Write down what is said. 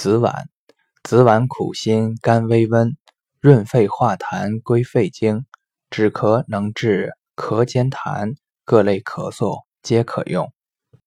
紫菀紫菀苦辛甘微温，润肺化痰归肺经，止咳能治咳兼痰，各类咳嗽皆可用。